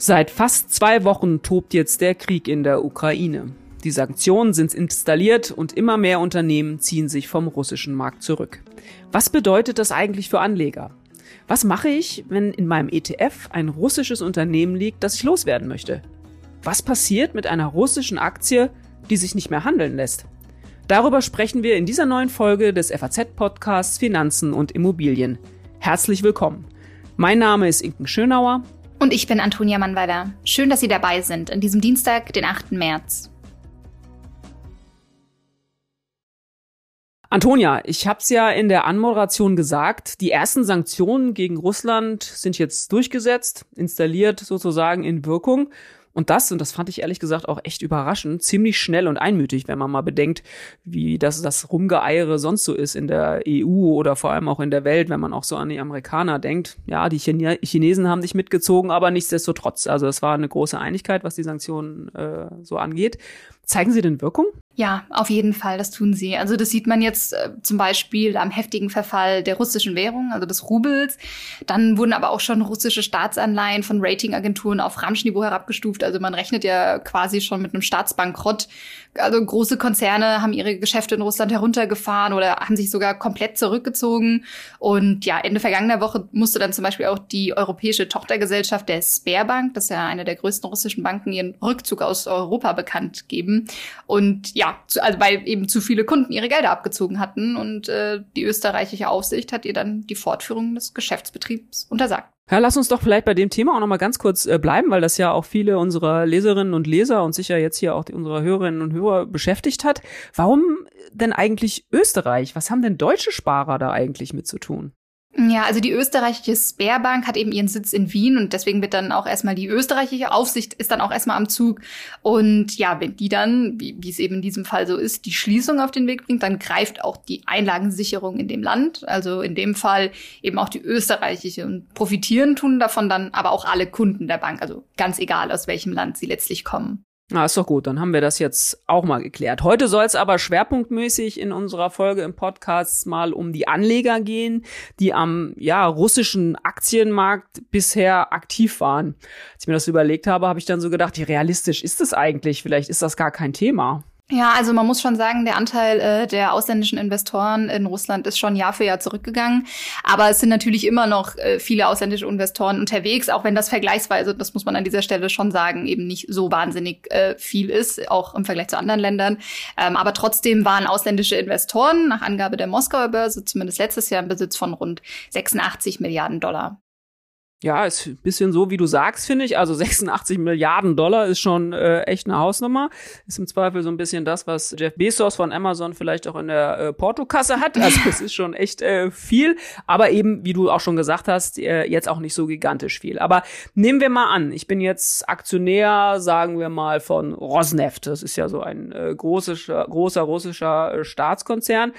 Seit fast zwei Wochen tobt jetzt der Krieg in der Ukraine. Die Sanktionen sind installiert und immer mehr Unternehmen ziehen sich vom russischen Markt zurück. Was bedeutet das eigentlich für Anleger? Was mache ich, wenn in meinem ETF ein russisches Unternehmen liegt, das ich loswerden möchte? Was passiert mit einer russischen Aktie, die sich nicht mehr handeln lässt? Darüber sprechen wir in dieser neuen Folge des FAZ-Podcasts Finanzen und Immobilien. Herzlich willkommen. Mein Name ist Inken Schönauer und ich bin Antonia Mannweiler. Schön, dass Sie dabei sind an diesem Dienstag, den 8. März. Antonia, ich habe es ja in der Anmoderation gesagt, die ersten Sanktionen gegen Russland sind jetzt durchgesetzt, installiert sozusagen in Wirkung. Und das, und das fand ich ehrlich gesagt auch echt überraschend, ziemlich schnell und einmütig, wenn man mal bedenkt, wie das, das Rumgeeiere sonst so ist in der EU oder vor allem auch in der Welt, wenn man auch so an die Amerikaner denkt. Ja, die Chine Chinesen haben sich mitgezogen, aber nichtsdestotrotz. Also es war eine große Einigkeit, was die Sanktionen äh, so angeht. Zeigen sie denn Wirkung? Ja, auf jeden Fall, das tun sie. Also das sieht man jetzt äh, zum Beispiel am heftigen Verfall der russischen Währung, also des Rubels. Dann wurden aber auch schon russische Staatsanleihen von Ratingagenturen auf Ramschniveau herabgestuft. Also man rechnet ja quasi schon mit einem Staatsbankrott. Also große Konzerne haben ihre Geschäfte in Russland heruntergefahren oder haben sich sogar komplett zurückgezogen. Und ja, Ende vergangener Woche musste dann zum Beispiel auch die europäische Tochtergesellschaft der Sperrbank, das ist ja eine der größten russischen Banken, ihren Rückzug aus Europa bekannt geben. Und ja, zu, also weil eben zu viele Kunden ihre Gelder abgezogen hatten und äh, die österreichische Aufsicht hat ihr dann die Fortführung des Geschäftsbetriebs untersagt. Ja, lass uns doch vielleicht bei dem Thema auch noch mal ganz kurz äh, bleiben, weil das ja auch viele unserer Leserinnen und Leser und sicher jetzt hier auch die, unsere Hörerinnen und Hörer beschäftigt hat. Warum denn eigentlich Österreich? Was haben denn deutsche Sparer da eigentlich mit zu tun? Ja, also die österreichische Sperrbank hat eben ihren Sitz in Wien und deswegen wird dann auch erstmal die österreichische Aufsicht ist dann auch erstmal am Zug. Und ja, wenn die dann, wie, wie es eben in diesem Fall so ist, die Schließung auf den Weg bringt, dann greift auch die Einlagensicherung in dem Land, also in dem Fall eben auch die österreichische. Und profitieren tun davon dann aber auch alle Kunden der Bank, also ganz egal, aus welchem Land sie letztlich kommen. Na, ist doch gut, dann haben wir das jetzt auch mal geklärt. Heute soll es aber schwerpunktmäßig in unserer Folge im Podcast mal um die Anleger gehen, die am ja, russischen Aktienmarkt bisher aktiv waren. Als ich mir das überlegt habe, habe ich dann so gedacht, wie realistisch ist das eigentlich? Vielleicht ist das gar kein Thema. Ja, also man muss schon sagen, der Anteil äh, der ausländischen Investoren in Russland ist schon Jahr für Jahr zurückgegangen. Aber es sind natürlich immer noch äh, viele ausländische Investoren unterwegs, auch wenn das vergleichsweise, das muss man an dieser Stelle schon sagen, eben nicht so wahnsinnig äh, viel ist, auch im Vergleich zu anderen Ländern. Ähm, aber trotzdem waren ausländische Investoren nach Angabe der Moskauer Börse zumindest letztes Jahr im Besitz von rund 86 Milliarden Dollar. Ja, ist ein bisschen so, wie du sagst, finde ich. Also 86 Milliarden Dollar ist schon äh, echt eine Hausnummer. Ist im Zweifel so ein bisschen das, was Jeff Bezos von Amazon vielleicht auch in der äh, Portokasse hat. Also es ist schon echt äh, viel, aber eben, wie du auch schon gesagt hast, äh, jetzt auch nicht so gigantisch viel. Aber nehmen wir mal an, ich bin jetzt Aktionär, sagen wir mal, von Rosneft. Das ist ja so ein äh, großer, großer russischer äh, Staatskonzern.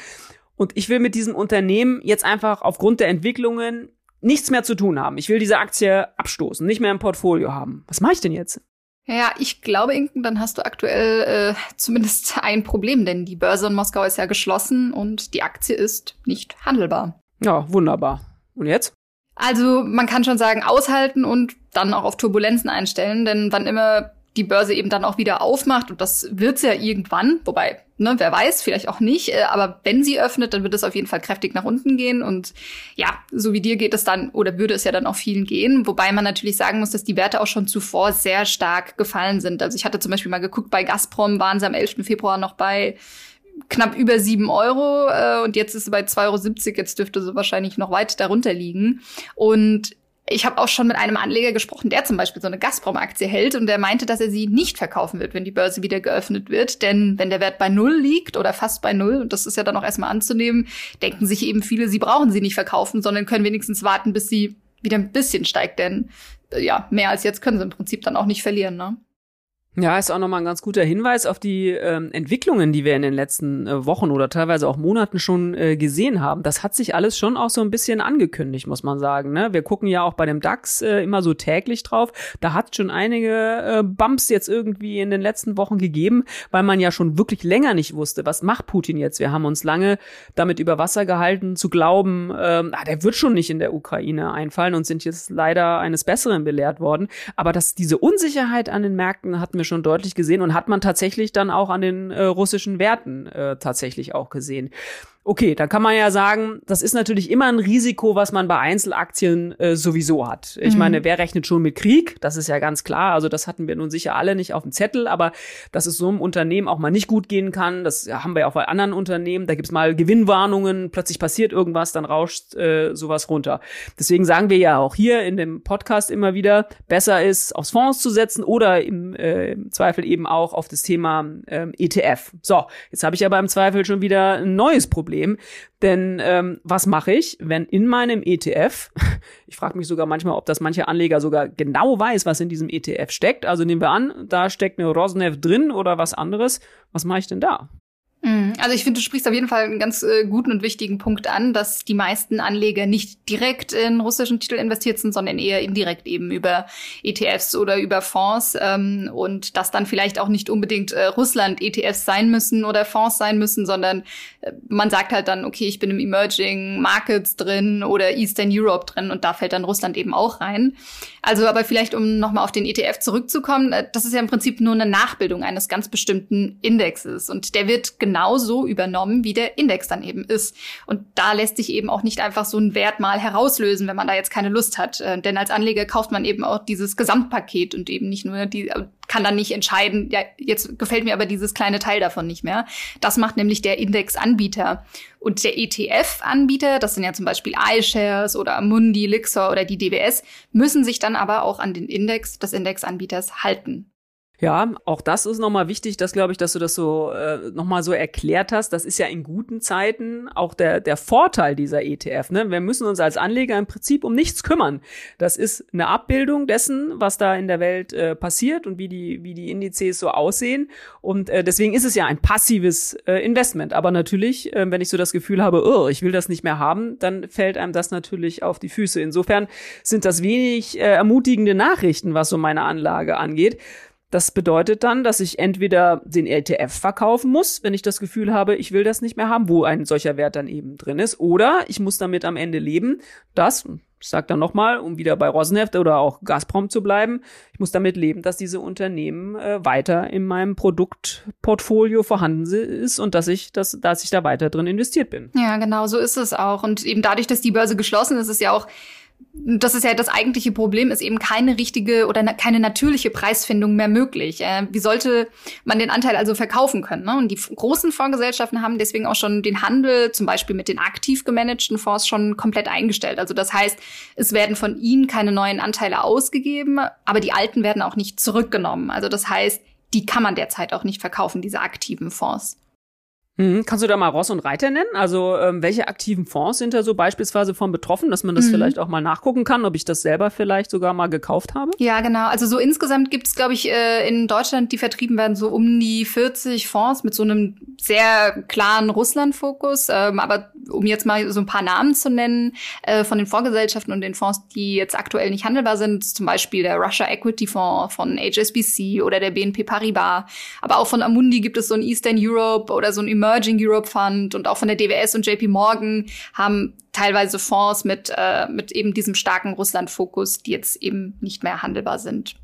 Und ich will mit diesem Unternehmen jetzt einfach aufgrund der Entwicklungen nichts mehr zu tun haben. Ich will diese Aktie abstoßen, nicht mehr im Portfolio haben. Was mache ich denn jetzt? Ja, ich glaube, Inken, dann hast du aktuell äh, zumindest ein Problem, denn die Börse in Moskau ist ja geschlossen und die Aktie ist nicht handelbar. Ja, wunderbar. Und jetzt? Also man kann schon sagen, aushalten und dann auch auf Turbulenzen einstellen, denn wann immer die Börse eben dann auch wieder aufmacht, und das wird's ja irgendwann, wobei, ne, wer weiß, vielleicht auch nicht, äh, aber wenn sie öffnet, dann wird es auf jeden Fall kräftig nach unten gehen und ja, so wie dir geht es dann, oder würde es ja dann auch vielen gehen, wobei man natürlich sagen muss, dass die Werte auch schon zuvor sehr stark gefallen sind. Also ich hatte zum Beispiel mal geguckt, bei Gazprom waren sie am 11. Februar noch bei knapp über sieben Euro äh, und jetzt ist sie bei 2,70 Euro. Jetzt dürfte sie wahrscheinlich noch weit darunter liegen. Und ich habe auch schon mit einem Anleger gesprochen, der zum Beispiel so eine Gazprom-Aktie hält und der meinte, dass er sie nicht verkaufen wird, wenn die Börse wieder geöffnet wird. Denn wenn der Wert bei Null liegt oder fast bei Null, und das ist ja dann auch erstmal anzunehmen, denken sich eben viele, sie brauchen sie nicht verkaufen, sondern können wenigstens warten, bis sie wieder ein bisschen steigt. Denn äh, ja, mehr als jetzt können sie im Prinzip dann auch nicht verlieren. Ne? Ja, ist auch nochmal ein ganz guter Hinweis auf die ähm, Entwicklungen, die wir in den letzten äh, Wochen oder teilweise auch Monaten schon äh, gesehen haben. Das hat sich alles schon auch so ein bisschen angekündigt, muss man sagen. Ne? Wir gucken ja auch bei dem DAX äh, immer so täglich drauf. Da hat schon einige äh, Bumps jetzt irgendwie in den letzten Wochen gegeben, weil man ja schon wirklich länger nicht wusste, was macht Putin jetzt. Wir haben uns lange damit über Wasser gehalten, zu glauben, ähm, ah, der wird schon nicht in der Ukraine einfallen und sind jetzt leider eines Besseren belehrt worden. Aber dass diese Unsicherheit an den Märkten hatten wir schon deutlich gesehen und hat man tatsächlich dann auch an den äh, russischen Werten äh, tatsächlich auch gesehen. Okay, dann kann man ja sagen, das ist natürlich immer ein Risiko, was man bei Einzelaktien äh, sowieso hat. Ich mhm. meine, wer rechnet schon mit Krieg? Das ist ja ganz klar. Also das hatten wir nun sicher alle nicht auf dem Zettel, aber dass es so einem Unternehmen auch mal nicht gut gehen kann, das haben wir ja auch bei anderen Unternehmen. Da gibt's mal Gewinnwarnungen, plötzlich passiert irgendwas, dann rauscht äh, sowas runter. Deswegen sagen wir ja auch hier in dem Podcast immer wieder, besser ist, aufs Fonds zu setzen oder im, äh, im Zweifel eben auch auf das Thema äh, ETF. So, jetzt habe ich aber im Zweifel schon wieder ein neues Problem Problem. Denn ähm, was mache ich, wenn in meinem ETF, ich frage mich sogar manchmal, ob das manche Anleger sogar genau weiß, was in diesem ETF steckt. Also nehmen wir an, da steckt eine Rosneft drin oder was anderes. Was mache ich denn da? Mhm. Also ich finde, du sprichst auf jeden Fall einen ganz äh, guten und wichtigen Punkt an, dass die meisten Anleger nicht direkt in russischen Titel investiert sind, sondern eher indirekt eben über ETFs oder über Fonds ähm, und dass dann vielleicht auch nicht unbedingt äh, Russland-ETFs sein müssen oder Fonds sein müssen, sondern äh, man sagt halt dann, okay, ich bin im Emerging Markets drin oder Eastern Europe drin und da fällt dann Russland eben auch rein. Also aber vielleicht, um nochmal auf den ETF zurückzukommen, äh, das ist ja im Prinzip nur eine Nachbildung eines ganz bestimmten Indexes und der wird genauso übernommen, wie der Index dann eben ist. Und da lässt sich eben auch nicht einfach so ein Wert mal herauslösen, wenn man da jetzt keine Lust hat. Äh, denn als Anleger kauft man eben auch dieses Gesamtpaket und eben nicht nur die, äh, kann dann nicht entscheiden, ja, jetzt gefällt mir aber dieses kleine Teil davon nicht mehr. Das macht nämlich der Indexanbieter. Und der ETF-Anbieter, das sind ja zum Beispiel iShares oder Amundi, Lixor oder die DWS, müssen sich dann aber auch an den Index des Indexanbieters halten. Ja, auch das ist nochmal wichtig, dass glaube ich, dass du das so äh, nochmal so erklärt hast. Das ist ja in guten Zeiten auch der, der Vorteil dieser ETF. Ne? Wir müssen uns als Anleger im Prinzip um nichts kümmern. Das ist eine Abbildung dessen, was da in der Welt äh, passiert und wie die, wie die Indizes so aussehen. Und äh, deswegen ist es ja ein passives äh, Investment. Aber natürlich, äh, wenn ich so das Gefühl habe, oh, ich will das nicht mehr haben, dann fällt einem das natürlich auf die Füße. Insofern sind das wenig äh, ermutigende Nachrichten, was so meine Anlage angeht. Das bedeutet dann, dass ich entweder den ETF verkaufen muss, wenn ich das Gefühl habe, ich will das nicht mehr haben, wo ein solcher Wert dann eben drin ist, oder ich muss damit am Ende leben, dass, ich sag dann nochmal, um wieder bei Rosneft oder auch Gazprom zu bleiben, ich muss damit leben, dass diese Unternehmen äh, weiter in meinem Produktportfolio vorhanden ist und dass ich, dass, dass ich da weiter drin investiert bin. Ja, genau, so ist es auch. Und eben dadurch, dass die Börse geschlossen ist, ist ja auch das ist ja das eigentliche Problem, ist eben keine richtige oder na keine natürliche Preisfindung mehr möglich. Äh, wie sollte man den Anteil also verkaufen können? Ne? Und die großen Fondsgesellschaften haben deswegen auch schon den Handel, zum Beispiel mit den aktiv gemanagten Fonds, schon komplett eingestellt. Also das heißt, es werden von ihnen keine neuen Anteile ausgegeben, aber die alten werden auch nicht zurückgenommen. Also das heißt, die kann man derzeit auch nicht verkaufen, diese aktiven Fonds. Mhm. Kannst du da mal Ross und Reiter nennen? Also ähm, welche aktiven Fonds sind da so beispielsweise von betroffen, dass man das mhm. vielleicht auch mal nachgucken kann, ob ich das selber vielleicht sogar mal gekauft habe? Ja, genau. Also so insgesamt gibt es, glaube ich, äh, in Deutschland, die vertrieben werden, so um die 40 Fonds mit so einem sehr klaren Russland-Fokus. Ähm, aber um jetzt mal so ein paar Namen zu nennen, äh, von den Fondsgesellschaften und den Fonds, die jetzt aktuell nicht handelbar sind, zum Beispiel der Russia Equity Fonds von HSBC oder der BNP Paribas. Aber auch von Amundi gibt es so ein Eastern Europe oder so ein Emerging Emerging Europe Fund und auch von der DWS und JP Morgan haben teilweise Fonds mit, äh, mit eben diesem starken Russland-Fokus, die jetzt eben nicht mehr handelbar sind.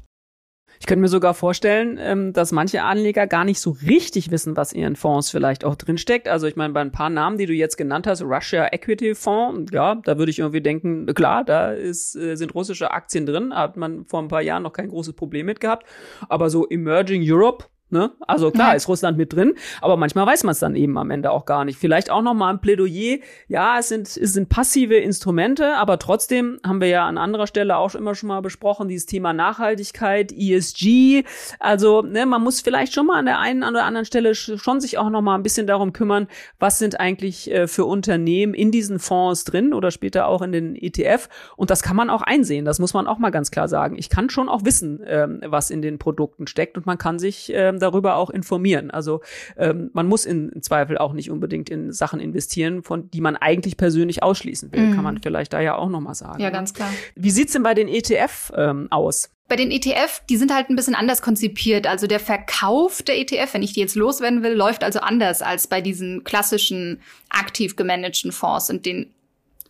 Ich könnte mir sogar vorstellen, ähm, dass manche Anleger gar nicht so richtig wissen, was in ihren Fonds vielleicht auch drinsteckt. Also ich meine, bei ein paar Namen, die du jetzt genannt hast, Russia Equity Fonds, ja, da würde ich irgendwie denken, klar, da ist, äh, sind russische Aktien drin, hat man vor ein paar Jahren noch kein großes Problem mit gehabt. Aber so Emerging Europe, Ne? Also klar, ja. ist Russland mit drin, aber manchmal weiß man es dann eben am Ende auch gar nicht. Vielleicht auch noch mal ein Plädoyer. Ja, es sind es sind passive Instrumente, aber trotzdem haben wir ja an anderer Stelle auch immer schon mal besprochen dieses Thema Nachhaltigkeit, ESG. Also ne, man muss vielleicht schon mal an der einen oder anderen Stelle schon sich auch noch mal ein bisschen darum kümmern, was sind eigentlich äh, für Unternehmen in diesen Fonds drin oder später auch in den ETF. Und das kann man auch einsehen. Das muss man auch mal ganz klar sagen. Ich kann schon auch wissen, ähm, was in den Produkten steckt und man kann sich ähm, darüber auch informieren. Also ähm, man muss in, in, Zweifel auch nicht unbedingt in Sachen investieren, von die man eigentlich persönlich ausschließen will, mhm. kann man vielleicht da ja auch noch mal sagen. Ja, ganz klar. Wie sieht's denn bei den ETF ähm, aus? Bei den ETF, die sind halt ein bisschen anders konzipiert. Also der Verkauf der ETF, wenn ich die jetzt loswerden will, läuft also anders als bei diesen klassischen aktiv gemanagten Fonds und den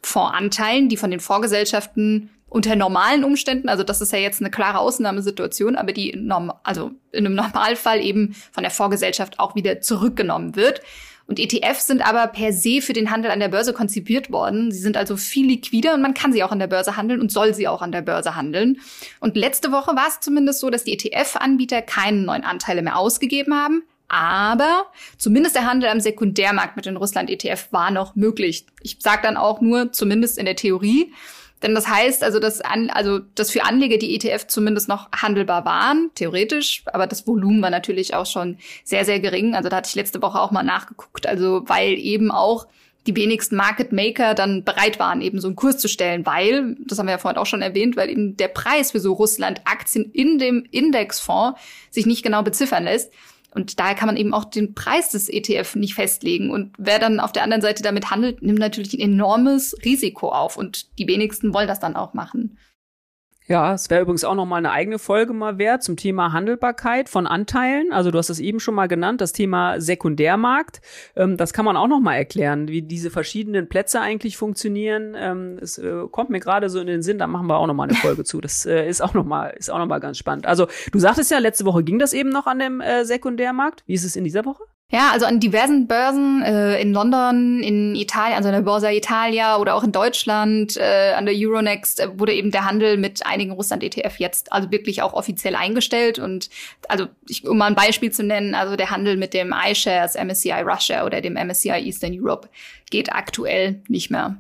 Fondsanteilen, die von den Vorgesellschaften unter normalen Umständen, also das ist ja jetzt eine klare Ausnahmesituation, aber die norm also in einem Normalfall eben von der Vorgesellschaft auch wieder zurückgenommen wird. Und ETFs sind aber per se für den Handel an der Börse konzipiert worden. Sie sind also viel liquider und man kann sie auch an der Börse handeln und soll sie auch an der Börse handeln. Und letzte Woche war es zumindest so, dass die ETF-Anbieter keine neuen Anteile mehr ausgegeben haben. Aber zumindest der Handel am Sekundärmarkt mit den Russland-ETF war noch möglich. Ich sage dann auch nur, zumindest in der Theorie. Denn das heißt also, dass, an, also, dass für Anleger die ETF zumindest noch handelbar waren, theoretisch, aber das Volumen war natürlich auch schon sehr, sehr gering. Also da hatte ich letzte Woche auch mal nachgeguckt. Also weil eben auch die wenigsten Market Maker dann bereit waren, eben so einen Kurs zu stellen, weil, das haben wir ja vorhin auch schon erwähnt, weil eben der Preis für so Russland-Aktien in dem Indexfonds sich nicht genau beziffern lässt. Und daher kann man eben auch den Preis des ETF nicht festlegen. Und wer dann auf der anderen Seite damit handelt, nimmt natürlich ein enormes Risiko auf. Und die wenigsten wollen das dann auch machen. Ja, es wäre übrigens auch noch mal eine eigene Folge mal wert zum Thema Handelbarkeit von Anteilen. Also du hast es eben schon mal genannt, das Thema Sekundärmarkt. Ähm, das kann man auch noch mal erklären, wie diese verschiedenen Plätze eigentlich funktionieren. Ähm, es äh, kommt mir gerade so in den Sinn, da machen wir auch noch mal eine Folge zu. Das äh, ist auch noch mal ist auch noch mal ganz spannend. Also du sagtest ja, letzte Woche ging das eben noch an dem äh, Sekundärmarkt. Wie ist es in dieser Woche? Ja, also an diversen Börsen äh, in London, in Italien, also an der Borsa Italia oder auch in Deutschland, äh, an der Euronext äh, wurde eben der Handel mit einigen Russland-ETF jetzt also wirklich auch offiziell eingestellt. Und also ich, um mal ein Beispiel zu nennen, also der Handel mit dem iShares MSCI Russia oder dem MSCI Eastern Europe geht aktuell nicht mehr.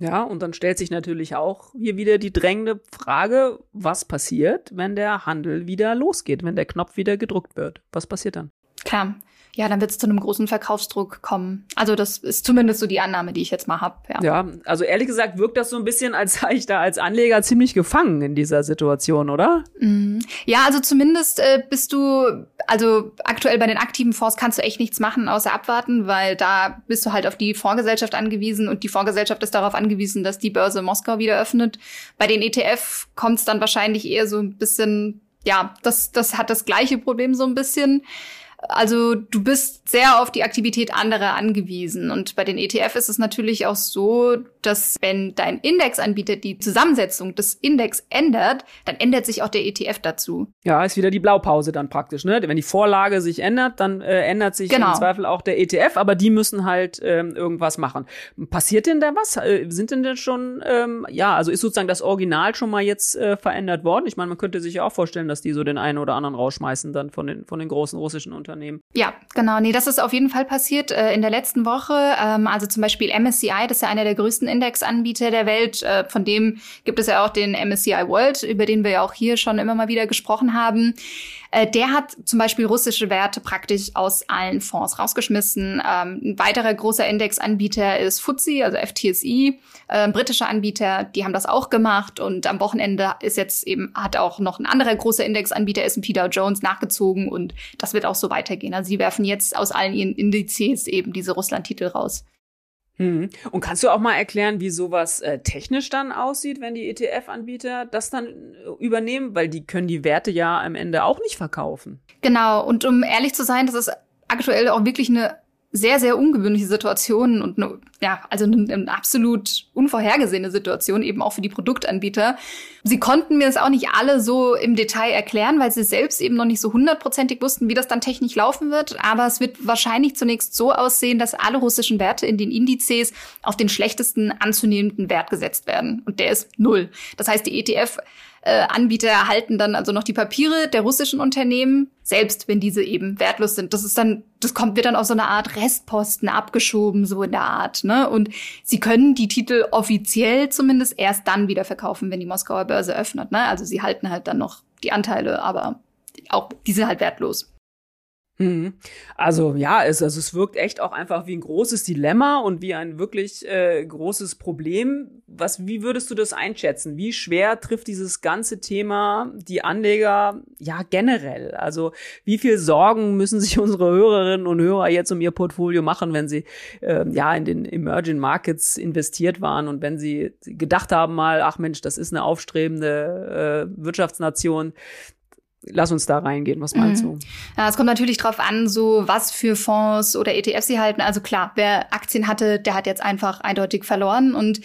Ja, und dann stellt sich natürlich auch hier wieder die drängende Frage, was passiert, wenn der Handel wieder losgeht, wenn der Knopf wieder gedruckt wird? Was passiert dann? Klar ja, dann wird es zu einem großen Verkaufsdruck kommen. Also das ist zumindest so die Annahme, die ich jetzt mal habe. Ja. ja, also ehrlich gesagt wirkt das so ein bisschen, als sei ich da als Anleger ziemlich gefangen in dieser Situation, oder? Mhm. Ja, also zumindest äh, bist du, also aktuell bei den aktiven Fonds kannst du echt nichts machen, außer abwarten, weil da bist du halt auf die Fondsgesellschaft angewiesen und die Fondsgesellschaft ist darauf angewiesen, dass die Börse Moskau wieder öffnet. Bei den ETF kommt es dann wahrscheinlich eher so ein bisschen, ja, das, das hat das gleiche Problem so ein bisschen. Also du bist sehr auf die Aktivität anderer angewiesen. Und bei den ETF ist es natürlich auch so, dass wenn dein Indexanbieter die Zusammensetzung des Index ändert, dann ändert sich auch der ETF dazu. Ja, ist wieder die Blaupause dann praktisch. Ne? Wenn die Vorlage sich ändert, dann äh, ändert sich genau. im Zweifel auch der ETF, aber die müssen halt ähm, irgendwas machen. Passiert denn da was? Äh, sind denn denn schon, ähm, ja, also ist sozusagen das Original schon mal jetzt äh, verändert worden? Ich meine, man könnte sich ja auch vorstellen, dass die so den einen oder anderen rausschmeißen dann von den, von den großen russischen Unternehmen. Unternehmen. Ja, genau. Nee, das ist auf jeden Fall passiert äh, in der letzten Woche. Ähm, also zum Beispiel MSCI, das ist ja einer der größten Indexanbieter der Welt. Äh, von dem gibt es ja auch den MSCI World, über den wir ja auch hier schon immer mal wieder gesprochen haben. Äh, der hat zum Beispiel russische Werte praktisch aus allen Fonds rausgeschmissen. Ähm, ein weiterer großer Indexanbieter ist FTSE, also FTSE, äh, britische Anbieter, die haben das auch gemacht und am Wochenende ist jetzt eben, hat auch noch ein anderer großer Indexanbieter, S&P Dow Jones, nachgezogen und das wird auch so weitergehen. Also sie werfen jetzt aus allen ihren Indizes eben diese Russland-Titel raus. Hm. Und kannst du auch mal erklären, wie sowas äh, technisch dann aussieht, wenn die ETF-Anbieter das dann äh, übernehmen? Weil die können die Werte ja am Ende auch nicht verkaufen. Genau. Und um ehrlich zu sein, das ist aktuell auch wirklich eine sehr, sehr ungewöhnliche Situation und eine ja, also eine, eine absolut unvorhergesehene Situation, eben auch für die Produktanbieter. Sie konnten mir das auch nicht alle so im Detail erklären, weil sie selbst eben noch nicht so hundertprozentig wussten, wie das dann technisch laufen wird. Aber es wird wahrscheinlich zunächst so aussehen, dass alle russischen Werte in den Indizes auf den schlechtesten anzunehmenden Wert gesetzt werden. Und der ist null. Das heißt, die ETF äh, Anbieter erhalten dann also noch die Papiere der russischen Unternehmen, selbst wenn diese eben wertlos sind. Das ist dann, das kommt, wird dann auf so eine Art Restposten abgeschoben, so in der Art, ne? Und sie können die Titel offiziell zumindest erst dann wieder verkaufen, wenn die Moskauer Börse öffnet, ne? Also sie halten halt dann noch die Anteile, aber auch diese halt wertlos. Mhm. Also ja, es, also es wirkt echt auch einfach wie ein großes Dilemma und wie ein wirklich äh, großes Problem. Was, wie würdest du das einschätzen? Wie schwer trifft dieses ganze Thema die Anleger ja generell? Also wie viel Sorgen müssen sich unsere Hörerinnen und Hörer jetzt um ihr Portfolio machen, wenn sie äh, ja in den Emerging Markets investiert waren und wenn sie gedacht haben mal, ach Mensch, das ist eine aufstrebende äh, Wirtschaftsnation, lass uns da reingehen. Was meinst mhm. du? Ja, es kommt natürlich drauf an, so was für Fonds oder ETFs sie halten. Also klar, wer Aktien hatte, der hat jetzt einfach eindeutig verloren und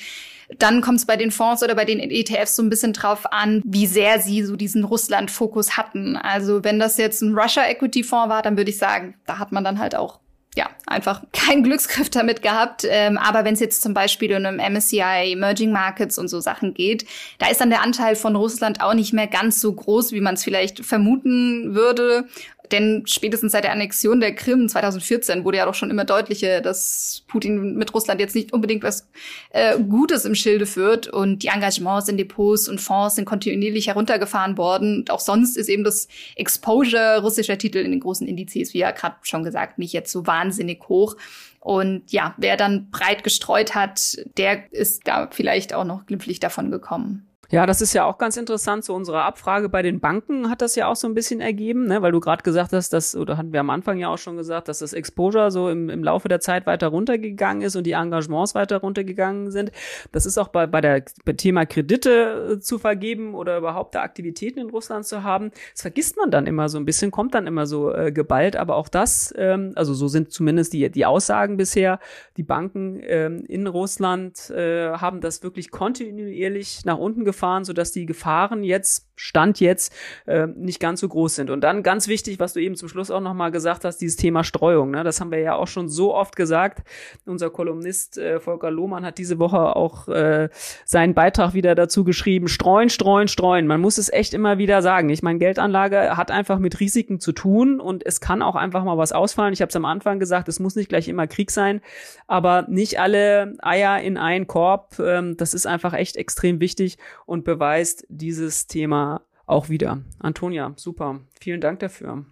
dann kommt es bei den Fonds oder bei den ETFs so ein bisschen drauf an, wie sehr sie so diesen Russland-Fokus hatten. Also wenn das jetzt ein Russia Equity Fonds war, dann würde ich sagen, da hat man dann halt auch ja, einfach kein Glücksgriff damit gehabt. Ähm, aber wenn es jetzt zum Beispiel einem MSCI Emerging Markets und so Sachen geht, da ist dann der Anteil von Russland auch nicht mehr ganz so groß, wie man es vielleicht vermuten würde. Denn spätestens seit der Annexion der Krim 2014 wurde ja doch schon immer deutlicher, dass Putin mit Russland jetzt nicht unbedingt was äh, Gutes im Schilde führt. Und die Engagements in Depots und Fonds sind kontinuierlich heruntergefahren worden. Und auch sonst ist eben das Exposure russischer Titel in den großen Indizes, wie ja gerade schon gesagt, nicht jetzt so wahnsinnig hoch. Und ja, wer dann breit gestreut hat, der ist da vielleicht auch noch glimpflich davon gekommen. Ja, das ist ja auch ganz interessant. Zu unserer Abfrage bei den Banken hat das ja auch so ein bisschen ergeben, ne? weil du gerade gesagt hast, dass, oder hatten wir am Anfang ja auch schon gesagt, dass das Exposure so im, im Laufe der Zeit weiter runtergegangen ist und die Engagements weiter runtergegangen sind. Das ist auch bei, bei der bei Thema Kredite äh, zu vergeben oder überhaupt da Aktivitäten in Russland zu haben. Das vergisst man dann immer so ein bisschen, kommt dann immer so äh, geballt, aber auch das, ähm, also so sind zumindest die, die Aussagen bisher, die Banken ähm, in Russland äh, haben das wirklich kontinuierlich nach unten gefahren runtergefahren, sodass die Gefahren jetzt, Stand jetzt, äh, nicht ganz so groß sind. Und dann ganz wichtig, was du eben zum Schluss auch nochmal gesagt hast, dieses Thema Streuung. Ne? Das haben wir ja auch schon so oft gesagt. Unser Kolumnist äh, Volker Lohmann hat diese Woche auch äh, seinen Beitrag wieder dazu geschrieben. Streuen, streuen, streuen. Man muss es echt immer wieder sagen. Ich meine, Geldanlage hat einfach mit Risiken zu tun und es kann auch einfach mal was ausfallen. Ich habe es am Anfang gesagt, es muss nicht gleich immer Krieg sein, aber nicht alle Eier in einen Korb. Ähm, das ist einfach echt extrem wichtig und beweist dieses Thema auch wieder. Antonia, super. Vielen Dank dafür.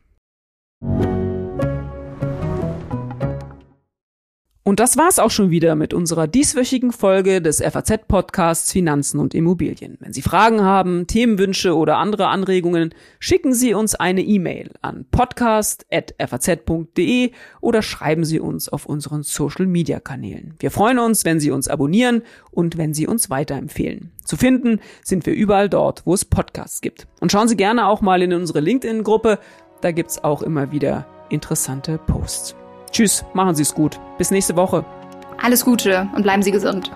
Und das war's auch schon wieder mit unserer dieswöchigen Folge des FAZ-Podcasts Finanzen und Immobilien. Wenn Sie Fragen haben, Themenwünsche oder andere Anregungen, schicken Sie uns eine E-Mail an podcast.faz.de oder schreiben Sie uns auf unseren Social-Media-Kanälen. Wir freuen uns, wenn Sie uns abonnieren und wenn Sie uns weiterempfehlen. Zu finden sind wir überall dort, wo es Podcasts gibt. Und schauen Sie gerne auch mal in unsere LinkedIn-Gruppe, da gibt's auch immer wieder interessante Posts. Tschüss, machen Sie es gut. Bis nächste Woche. Alles Gute und bleiben Sie gesund.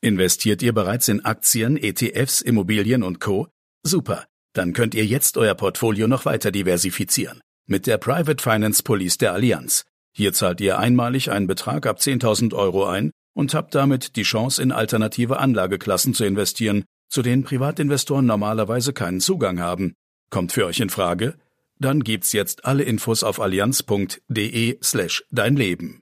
Investiert ihr bereits in Aktien, ETFs, Immobilien und Co? Super. Dann könnt ihr jetzt euer Portfolio noch weiter diversifizieren. Mit der Private Finance Police der Allianz. Hier zahlt ihr einmalig einen Betrag ab 10.000 Euro ein und habt damit die Chance, in alternative Anlageklassen zu investieren, zu denen Privatinvestoren normalerweise keinen Zugang haben. Kommt für euch in Frage? Dann gibt's jetzt alle Infos auf allianz.de slash dein Leben.